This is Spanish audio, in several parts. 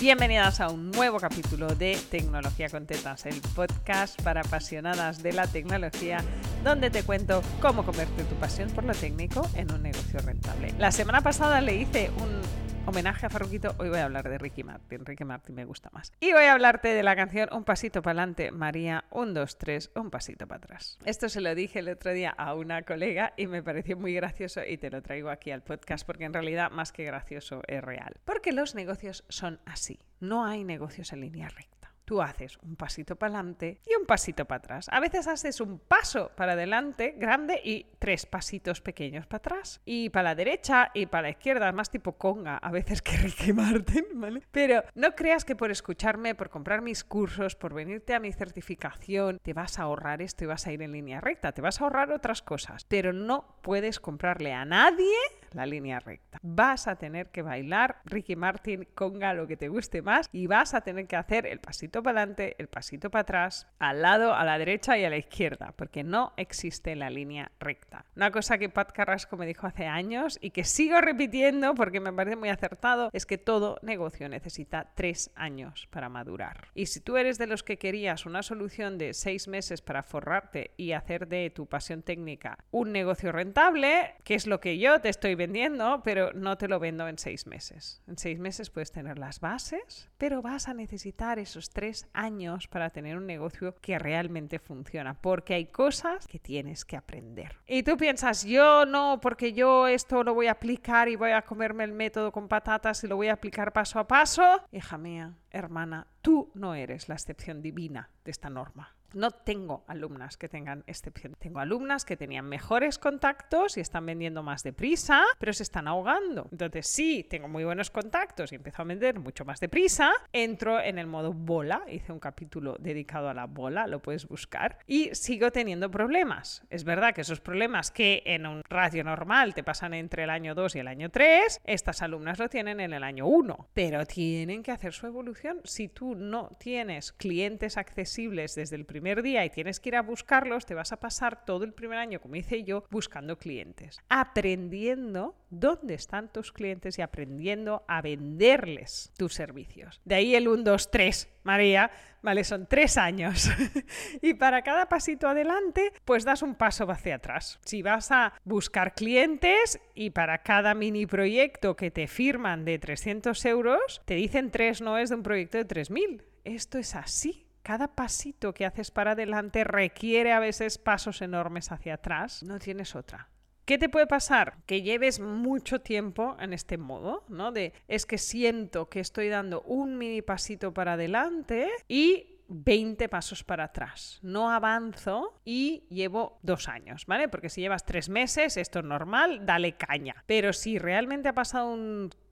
Bienvenidas a un nuevo capítulo de Tecnología con Tetas, el podcast para apasionadas de la tecnología, donde te cuento cómo convertir tu pasión por lo técnico en un negocio rentable. La semana pasada le hice un homenaje a Farruquito, hoy voy a hablar de Ricky Martin. Ricky Martin me gusta más. Y voy a hablarte de la canción Un pasito para adelante, María, un, dos, tres, un pasito para atrás. Esto se lo dije el otro día a una colega y me pareció muy gracioso y te lo traigo aquí al podcast porque en realidad más que gracioso es real. Porque los negocios son así. No hay negocios en línea recta tú haces un pasito para adelante y un pasito para atrás. A veces haces un paso para adelante grande y tres pasitos pequeños para atrás. Y para la derecha y para la izquierda, más tipo conga, a veces que Ricky Martin, ¿vale? Pero no creas que por escucharme, por comprar mis cursos, por venirte a mi certificación, te vas a ahorrar esto y vas a ir en línea recta. Te vas a ahorrar otras cosas, pero no puedes comprarle a nadie la línea recta. Vas a tener que bailar Ricky Martin, conga, lo que te guste más y vas a tener que hacer el pasito para adelante, el pasito para atrás, al lado, a la derecha y a la izquierda, porque no existe la línea recta. Una cosa que Pat Carrasco me dijo hace años y que sigo repitiendo porque me parece muy acertado es que todo negocio necesita tres años para madurar. Y si tú eres de los que querías una solución de seis meses para forrarte y hacer de tu pasión técnica un negocio rentable, que es lo que yo te estoy vendiendo, pero no te lo vendo en seis meses. En seis meses puedes tener las bases, pero vas a necesitar esos tres años para tener un negocio que realmente funciona, porque hay cosas que tienes que aprender. Y tú piensas, yo no, porque yo esto lo voy a aplicar y voy a comerme el método con patatas y lo voy a aplicar paso a paso. Hija mía, hermana, tú no eres la excepción divina de esta norma. No tengo alumnas que tengan excepción. Tengo alumnas que tenían mejores contactos y están vendiendo más deprisa, pero se están ahogando. Entonces, sí, tengo muy buenos contactos y empiezo a vender mucho más deprisa. Entro en el modo bola. Hice un capítulo dedicado a la bola, lo puedes buscar. Y sigo teniendo problemas. Es verdad que esos problemas que en un ratio normal te pasan entre el año 2 y el año 3, estas alumnas lo tienen en el año 1. Pero tienen que hacer su evolución. Si tú no tienes clientes accesibles desde el primer primer día y tienes que ir a buscarlos, te vas a pasar todo el primer año, como hice yo, buscando clientes, aprendiendo dónde están tus clientes y aprendiendo a venderles tus servicios. De ahí el 1, 2, 3, María, vale, son tres años. y para cada pasito adelante, pues das un paso hacia atrás. Si vas a buscar clientes y para cada mini proyecto que te firman de 300 euros, te dicen tres noes de un proyecto de 3.000. Esto es así cada pasito que haces para adelante requiere a veces pasos enormes hacia atrás, no tienes otra. ¿Qué te puede pasar? Que lleves mucho tiempo en este modo, ¿no? De es que siento que estoy dando un mini pasito para adelante y 20 pasos para atrás. No avanzo y llevo dos años, ¿vale? Porque si llevas tres meses, esto es normal, dale caña. Pero si realmente ha pasado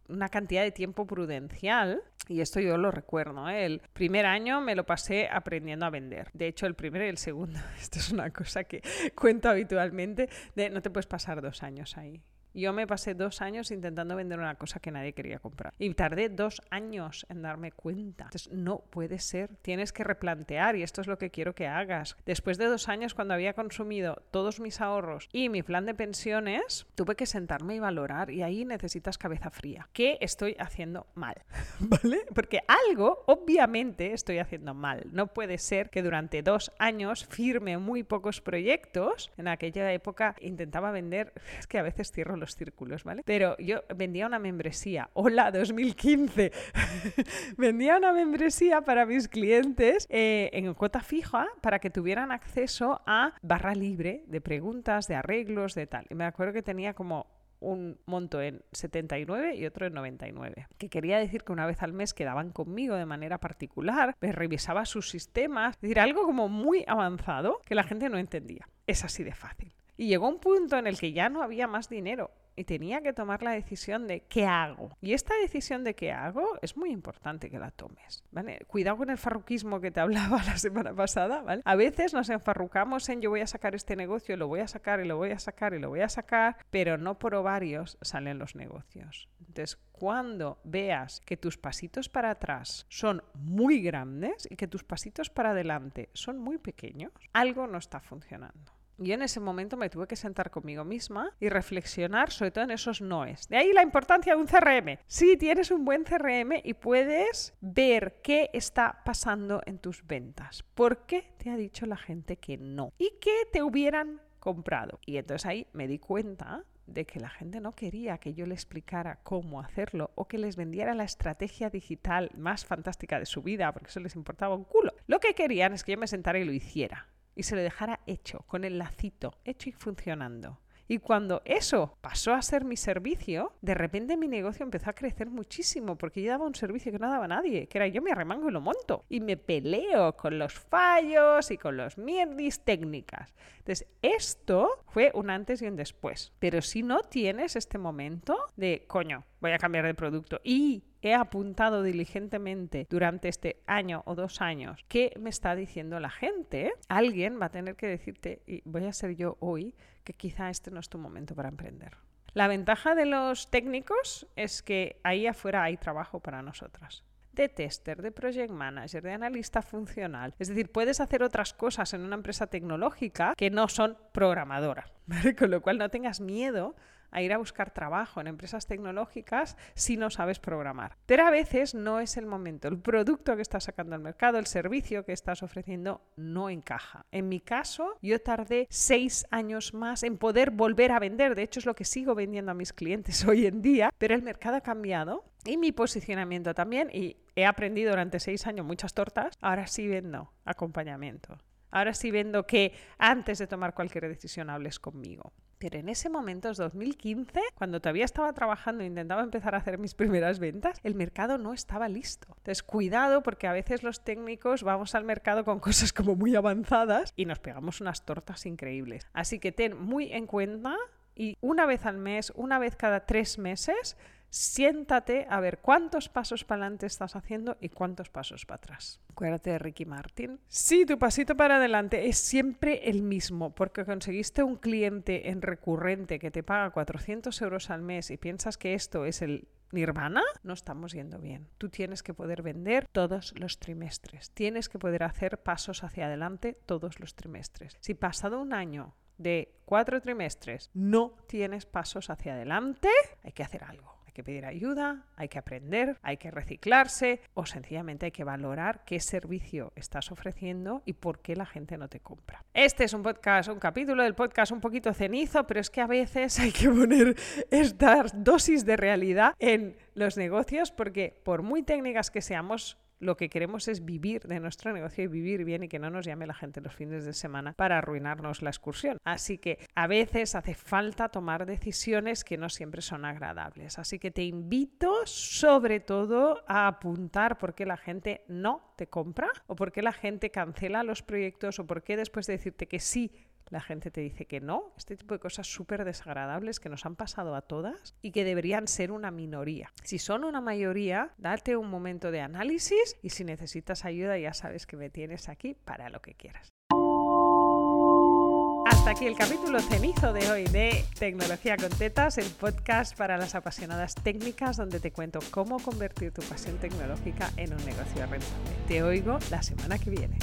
una cantidad de tiempo prudencial, y esto yo lo recuerdo, ¿eh? el primer año me lo pasé aprendiendo a vender. De hecho, el primero y el segundo, esto es una cosa que cuento habitualmente, de no te puedes pasar dos años ahí. Yo me pasé dos años intentando vender una cosa que nadie quería comprar. Y tardé dos años en darme cuenta. Entonces, no puede ser. Tienes que replantear y esto es lo que quiero que hagas. Después de dos años, cuando había consumido todos mis ahorros y mi plan de pensiones, tuve que sentarme y valorar y ahí necesitas cabeza fría. ¿Qué estoy haciendo mal? ¿Vale? Porque algo, obviamente, estoy haciendo mal. No puede ser que durante dos años firme muy pocos proyectos. En aquella época intentaba vender, es que a veces cierro los círculos, ¿vale? Pero yo vendía una membresía, hola 2015, vendía una membresía para mis clientes eh, en cuota fija para que tuvieran acceso a barra libre de preguntas, de arreglos, de tal. Y me acuerdo que tenía como un monto en 79 y otro en 99. Que quería decir que una vez al mes quedaban conmigo de manera particular, me revisaba sus sistemas, es decir, algo como muy avanzado que la gente no entendía. Es así de fácil. Y llegó un punto en el que ya no había más dinero y tenía que tomar la decisión de qué hago. Y esta decisión de qué hago es muy importante que la tomes. ¿vale? Cuidado con el farruquismo que te hablaba la semana pasada. A veces nos enfarrucamos en yo voy a sacar este negocio, lo voy a sacar y lo voy a sacar y lo voy a sacar, pero no por ovarios salen los negocios. Entonces, cuando veas que tus pasitos para atrás son muy grandes y que tus pasitos para adelante son muy pequeños, algo no está funcionando. Y en ese momento me tuve que sentar conmigo misma y reflexionar sobre todo en esos noes. De ahí la importancia de un CRM. Si tienes un buen CRM y puedes ver qué está pasando en tus ventas. ¿Por qué te ha dicho la gente que no? Y que te hubieran comprado. Y entonces ahí me di cuenta de que la gente no quería que yo le explicara cómo hacerlo o que les vendiera la estrategia digital más fantástica de su vida, porque eso les importaba un culo. Lo que querían es que yo me sentara y lo hiciera y se lo dejara hecho, con el lacito, hecho y funcionando. Y cuando eso pasó a ser mi servicio, de repente mi negocio empezó a crecer muchísimo porque yo daba un servicio que no daba nadie, que era yo me arremango y lo monto. Y me peleo con los fallos y con los mierdis técnicas. Entonces, esto fue un antes y un después. Pero si no tienes este momento de, coño, voy a cambiar de producto y he apuntado diligentemente durante este año o dos años qué me está diciendo la gente, alguien va a tener que decirte, y voy a ser yo hoy, que quizá este no es tu momento para emprender. La ventaja de los técnicos es que ahí afuera hay trabajo para nosotras de tester, de project manager, de analista funcional. Es decir, puedes hacer otras cosas en una empresa tecnológica que no son programadora. Con lo cual no tengas miedo a ir a buscar trabajo en empresas tecnológicas si no sabes programar. Pero a veces no es el momento. El producto que estás sacando al mercado, el servicio que estás ofreciendo no encaja. En mi caso, yo tardé seis años más en poder volver a vender. De hecho, es lo que sigo vendiendo a mis clientes hoy en día, pero el mercado ha cambiado y mi posicionamiento también. Y he aprendido durante seis años muchas tortas. Ahora sí vendo acompañamiento. Ahora sí vendo que antes de tomar cualquier decisión hables conmigo. Pero en ese momento, es 2015, cuando todavía estaba trabajando e intentaba empezar a hacer mis primeras ventas, el mercado no estaba listo. Entonces, cuidado porque a veces los técnicos vamos al mercado con cosas como muy avanzadas y nos pegamos unas tortas increíbles. Así que ten muy en cuenta y una vez al mes, una vez cada tres meses, siéntate a ver cuántos pasos para adelante estás haciendo y cuántos pasos para atrás. Acuérdate de Ricky Martin. Sí, tu pasito para adelante es siempre el mismo, porque conseguiste un cliente en recurrente que te paga 400 euros al mes y piensas que esto es el nirvana, no estamos yendo bien. Tú tienes que poder vender todos los trimestres, tienes que poder hacer pasos hacia adelante todos los trimestres. Si pasado un año de cuatro trimestres no tienes pasos hacia adelante, hay que hacer algo que pedir ayuda, hay que aprender, hay que reciclarse o sencillamente hay que valorar qué servicio estás ofreciendo y por qué la gente no te compra. Este es un podcast, un capítulo del podcast un poquito cenizo, pero es que a veces hay que poner esta dosis de realidad en los negocios porque por muy técnicas que seamos, lo que queremos es vivir de nuestro negocio y vivir bien y que no nos llame la gente los fines de semana para arruinarnos la excursión. Así que a veces hace falta tomar decisiones que no siempre son agradables. Así que te invito sobre todo a apuntar por qué la gente no te compra o por qué la gente cancela los proyectos o por qué después de decirte que sí la gente te dice que no. Este tipo de cosas súper desagradables que nos han pasado a todas y que deberían ser una minoría. Si son una mayoría, date un momento de análisis y si necesitas ayuda ya sabes que me tienes aquí para lo que quieras. Hasta aquí el capítulo cenizo de hoy de Tecnología con Tetas, el podcast para las apasionadas técnicas donde te cuento cómo convertir tu pasión tecnológica en un negocio rentable. Te oigo la semana que viene.